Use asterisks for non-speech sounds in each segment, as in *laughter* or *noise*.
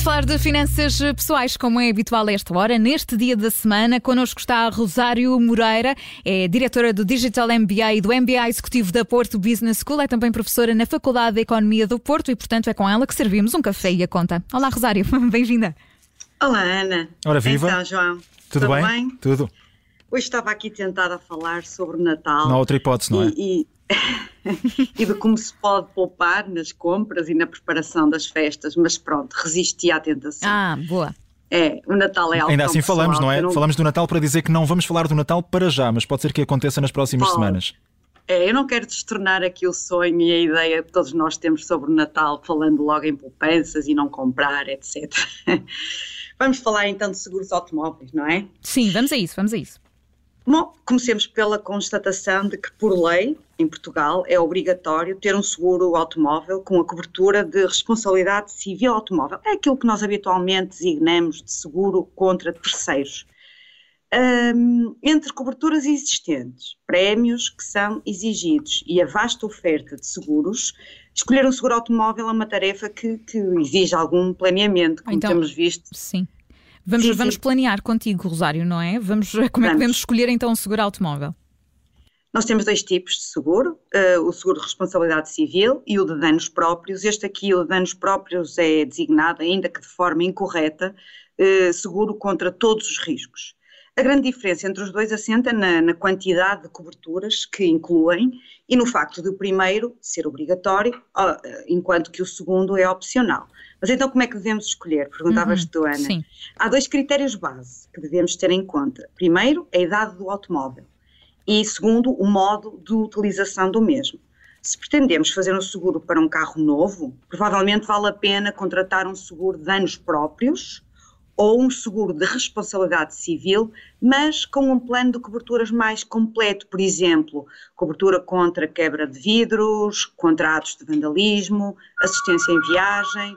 de falar de finanças pessoais, como é habitual a esta hora, neste dia da semana. Connosco está a Rosário Moreira, é diretora do Digital MBA e do MBA Executivo da Porto Business School, é também professora na Faculdade de Economia do Porto e, portanto, é com ela que servimos um café e a conta. Olá, Rosário, *laughs* bem-vinda. Olá, Ana. Ora, viva. Então, João. Tudo, Tudo bem? bem? Tudo. Hoje estava aqui tentada a falar sobre o Natal. Não há outra hipótese, não é? E, e de como se pode poupar nas compras e na preparação das festas, mas pronto, resisti à tentação. Ah, boa. É, o Natal é algo Ainda assim pessoal, falamos, não é? Não... Falamos do Natal para dizer que não vamos falar do Natal para já, mas pode ser que aconteça nas próximas pode. semanas. É, eu não quero destornar aqui o sonho e a ideia que todos nós temos sobre o Natal, falando logo em poupanças e não comprar, etc. *laughs* vamos falar então de seguros automóveis, não é? Sim, vamos a isso, vamos a isso. Bom, comecemos pela constatação de que, por lei, em Portugal, é obrigatório ter um seguro automóvel com a cobertura de responsabilidade civil automóvel. É aquilo que nós habitualmente designamos de seguro contra terceiros. Um, entre coberturas existentes, prémios que são exigidos e a vasta oferta de seguros, escolher um seguro automóvel é uma tarefa que, que exige algum planeamento, como então, temos visto. Sim. Vamos, sim, vamos sim. planear contigo, Rosário, não é? Vamos, *laughs* como é que podemos escolher então um seguro automóvel? Nós temos dois tipos de seguro, uh, o seguro de responsabilidade civil e o de danos próprios. Este aqui, o de danos próprios, é designado, ainda que de forma incorreta, uh, seguro contra todos os riscos. A grande diferença entre os dois assenta na, na, quantidade de coberturas que incluem e no facto do primeiro ser obrigatório, enquanto que o segundo é opcional. Mas então como é que devemos escolher? Perguntavas uhum, tu, Ana. Sim. Há dois critérios base que devemos ter em conta. Primeiro, a idade do automóvel e segundo, o modo de utilização do mesmo. Se pretendemos fazer um seguro para um carro novo, provavelmente vale a pena contratar um seguro de danos próprios ou um seguro de responsabilidade civil, mas com um plano de coberturas mais completo, por exemplo, cobertura contra quebra de vidros, contra atos de vandalismo, assistência em viagem.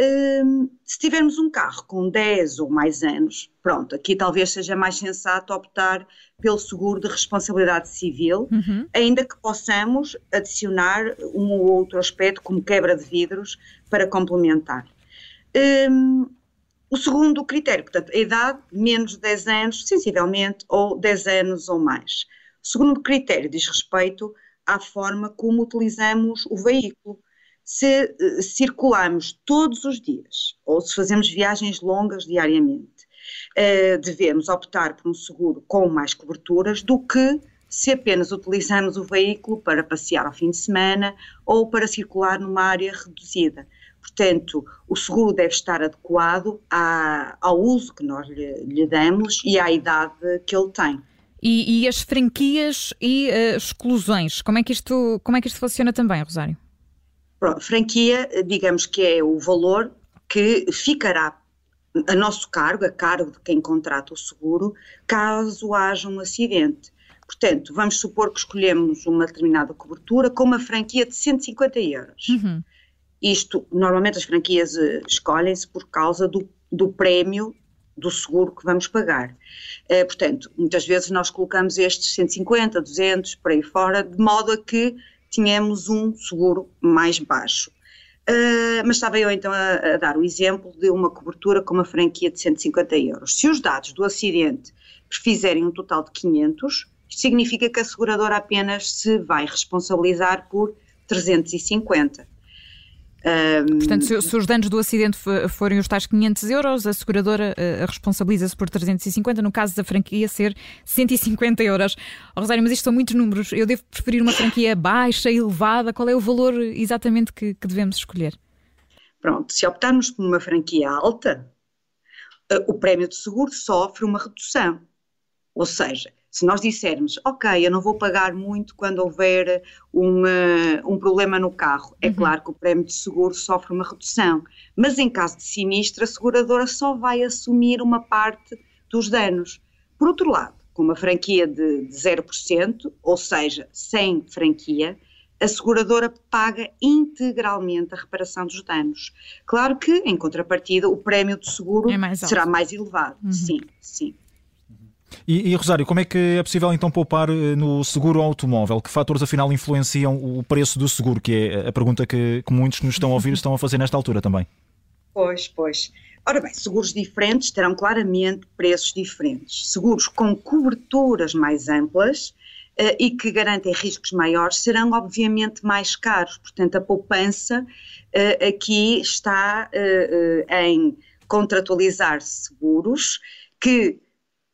Hum, se tivermos um carro com 10 ou mais anos, pronto, aqui talvez seja mais sensato optar pelo seguro de responsabilidade civil, uhum. ainda que possamos adicionar um ou outro aspecto, como quebra de vidros, para complementar. Hum, o segundo critério, portanto, a idade menos de 10 anos, sensivelmente, ou 10 anos ou mais. O segundo critério diz respeito à forma como utilizamos o veículo. Se uh, circulamos todos os dias ou se fazemos viagens longas diariamente, uh, devemos optar por um seguro com mais coberturas do que se apenas utilizamos o veículo para passear ao fim de semana ou para circular numa área reduzida. Portanto, o seguro deve estar adequado à, ao uso que nós lhe, lhe, damos e à idade que ele tem. E, e as franquias e uh, exclusões, como é, que isto, como é que isto funciona também, Rosário? Pronto, franquia, digamos que é o valor que ficará a nosso cargo, a cargo de quem contrata o seguro, caso haja um acidente. Portanto, vamos supor que escolhemos uma determinada cobertura com uma franquia de 150 euros. Uhum. Isto, normalmente as franquias eh, escolhem-se por causa do, do prémio do seguro que vamos pagar. Eh, portanto, muitas vezes nós colocamos estes 150, 200, por aí fora, de modo a que tenhamos um seguro mais baixo. Uh, mas estava eu então a, a, dar o exemplo de uma cobertura com uma franquia de 150 euros. Se os dados do acidente fizerem um total de 500, isto significa que a seguradora apenas se vai responsabilizar por 350. Um, Portanto, se, se, os danos do acidente forem os tais 500 euros, a seguradora uh, responsabiliza-se por 350, no caso da franquia ser 150 euros. Oh, Rosário, mas isto são muitos números. Eu devo preferir uma franquia baixa, elevada? Qual é o valor exatamente que, que devemos escolher? Pronto, se optarmos por uma franquia alta, uh, o prémio de seguro sofre uma redução. Ou seja, se nós dissermos, ok, eu não vou pagar muito quando houver um, um problema no carro, é uhum. claro que o prémio de seguro sofre uma redução, mas em caso de sinistro, a seguradora só vai assumir uma parte dos danos. Por outro lado, com uma franquia de, de 0%, ou seja, sem franquia, a seguradora paga integralmente a reparação dos danos. Claro que, em contrapartida, o prémio de seguro é mais será mais elevado. Uhum. Sim, sim. E, e, Rosário, como é que é possível então poupar eh, no seguro automóvel? Que fatores afinal influenciam o preço do seguro? Que é a pergunta que, que muitos que nos estão a ouvir estão a fazer nesta altura também. Pois, pois. Ora bem, seguros diferentes terão claramente preços diferentes. Seguros com coberturas mais amplas uh, e que garantem riscos maiores serão, obviamente, mais caros. Portanto, a poupança uh, aqui está uh, em contratualizar seguros que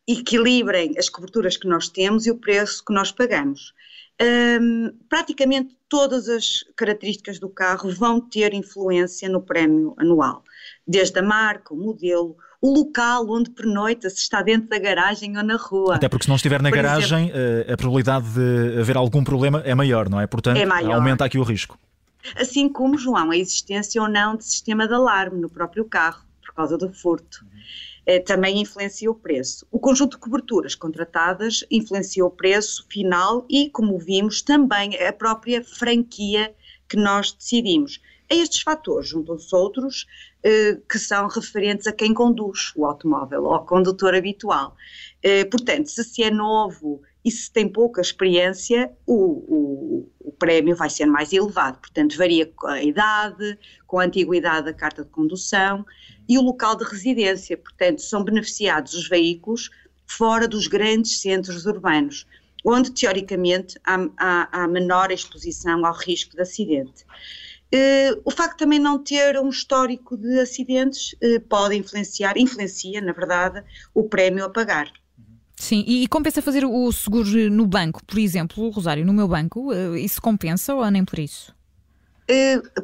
equilibrem as coberturas que nós temos e o preço que nós pagamos. Um, praticamente todas as características do carro vão ter influência no prémio anual desde a marca, o modelo, o local onde pernoita, se está dentro da garagem ou na rua. Até porque se não estiver na Por garagem, exemplo, eh, a probabilidade de haver algum problema é maior, não é? Portanto, é aumenta aqui o risco. Assim como, João, a existência ou não de sistema de alarme no próprio carro, por causa do furto. Uhum. Também influencia o preço. O conjunto de coberturas contratadas influencia o preço final e, como vimos, também a própria franquia que nós decidimos. A estes fatores juntam-se outros eh, que são referentes a quem conduz o automóvel, ao condutor habitual. Eh, portanto, se se é novo e se tem pouca experiência, o, o, o, prémio vai ser mais elevado. Portanto, varia com a idade, com a antiguidade da carta de condução e o local de residência. Portanto, são beneficiados os veículos fora dos grandes centros urbanos, onde teoricamente há, há, há menor exposição ao risco de acidente. Uh, o facto de também não ter um histórico de acidentes uh, pode influenciar, influencia, na verdade, o prémio a pagar. Sim, e, compensa fazer o seguro no banco, por exemplo, Rosário, no meu banco, uh, isso compensa ou nem por isso?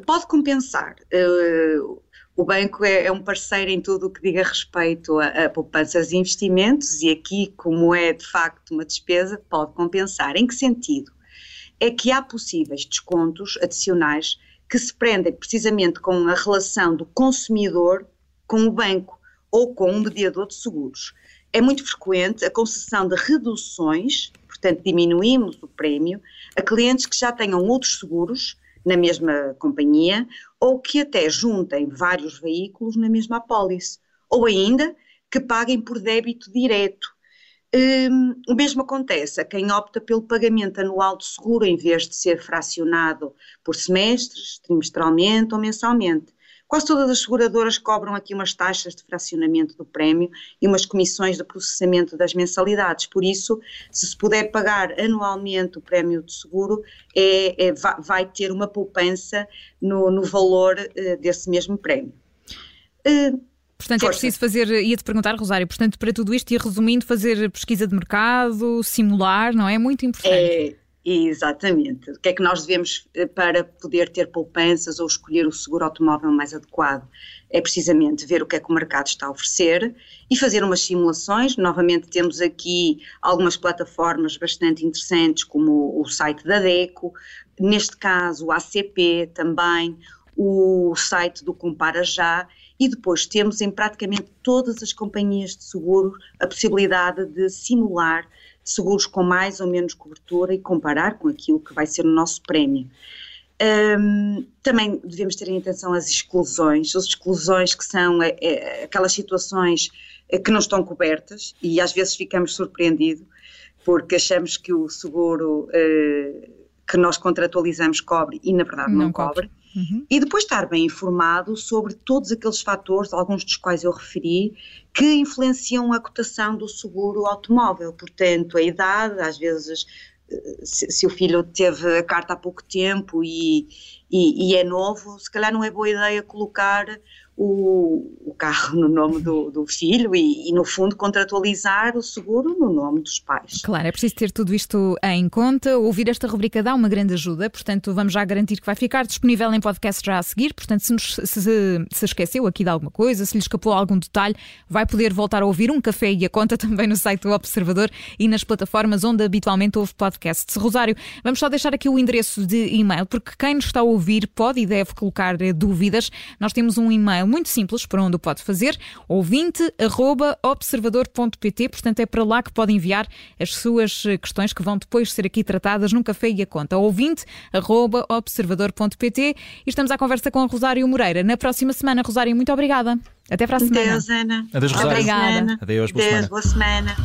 pode compensar. o banco é, é, um parceiro em tudo o que diga respeito a, a poupanças e investimentos, e aqui, como é de facto uma despesa, pode compensar. Em que sentido? É que há possíveis descontos adicionais que se prendem precisamente com a relação do consumidor com o banco ou com um mediador de seguros. É muito frequente a concessão de reduções, portanto, diminuímos o prémio, a clientes que já tenham outros seguros na mesma companhia ou que até juntem vários veículos na mesma apólice, ou ainda que paguem por débito direto, um, o mesmo acontece a quem opta pelo pagamento anual de seguro em vez de ser fracionado por semestres, trimestralmente ou mensalmente. Quase todas as seguradoras cobram aqui umas taxas de fracionamento do prémio e umas comissões de processamento das mensalidades. Por isso, se se puder pagar anualmente o prémio de seguro, é, é vai ter uma poupança no, no valor uh, desse mesmo prémio. Uh, Portanto, é Força. é preciso fazer, ia-te perguntar, Rosário, portanto, para tudo isto, e resumindo, fazer pesquisa de mercado, simular, não é? Muito importante. É, exatamente. O que é que nós devemos eh, para poder ter poupanças ou escolher o seguro automóvel mais adequado? É precisamente ver o que é que o mercado está a oferecer e fazer umas simulações. Novamente, temos aqui algumas plataformas bastante interessantes, como o site da DECO, neste caso o ACP também, o site do Compara Já e depois temos em praticamente todas as companhias de seguro a possibilidade de simular seguros com mais ou menos cobertura e comparar com aquilo que vai ser o nosso prémio. Um, também devemos ter em atenção as exclusões, as exclusões que são é, é, aquelas situações é, que não estão cobertas e às vezes ficamos surpreendidos porque achamos que o seguro que nós contratualizamos cobre e na verdade não, não cobre. cobre. Uhum. E depois estar bem informado sobre todos aqueles fatores, alguns dos quais eu referi, que influenciam a cotação do seguro automóvel. Portanto, a idade, às vezes, eh, se, se o filho teve a carta há pouco tempo e, e, e, é novo, se calhar não é boa ideia colocar o, o carro no nome do, do filho e, e, no fundo, contratualizar o seguro no nome dos pais. Claro, é preciso ter tudo isto em conta. Ouvir esta rubrica dá uma grande ajuda, portanto, vamos já garantir que vai ficar disponível em podcast já a seguir. Portanto, se, nos, se, se esqueceu aqui de alguma coisa, se lhe escapou algum detalhe, vai poder voltar a ouvir um café e a conta *laughs* também no site do Observador e nas plataformas onde habitualmente ouve podcasts. Rosário, vamos só deixar aqui o endereço de e-mail, porque quem nos está a ouvir pode e deve colocar eh, dúvidas. Nós temos um e-mail e-mail muito simples para onde o pode fazer, ouvinte.observador.pt. Portanto, é para lá que pode enviar as suas eh, questões que vão depois ser aqui tratadas num café e a conta. ouvinte.observador.pt. E estamos à conversa com a Rosário Moreira. Na próxima semana, Rosário, muito obrigada. Até para a semana. Adeus, Ana. Adeus, Rosário. Obrigada. Adeus, boa Adeus, semana. Boa semana.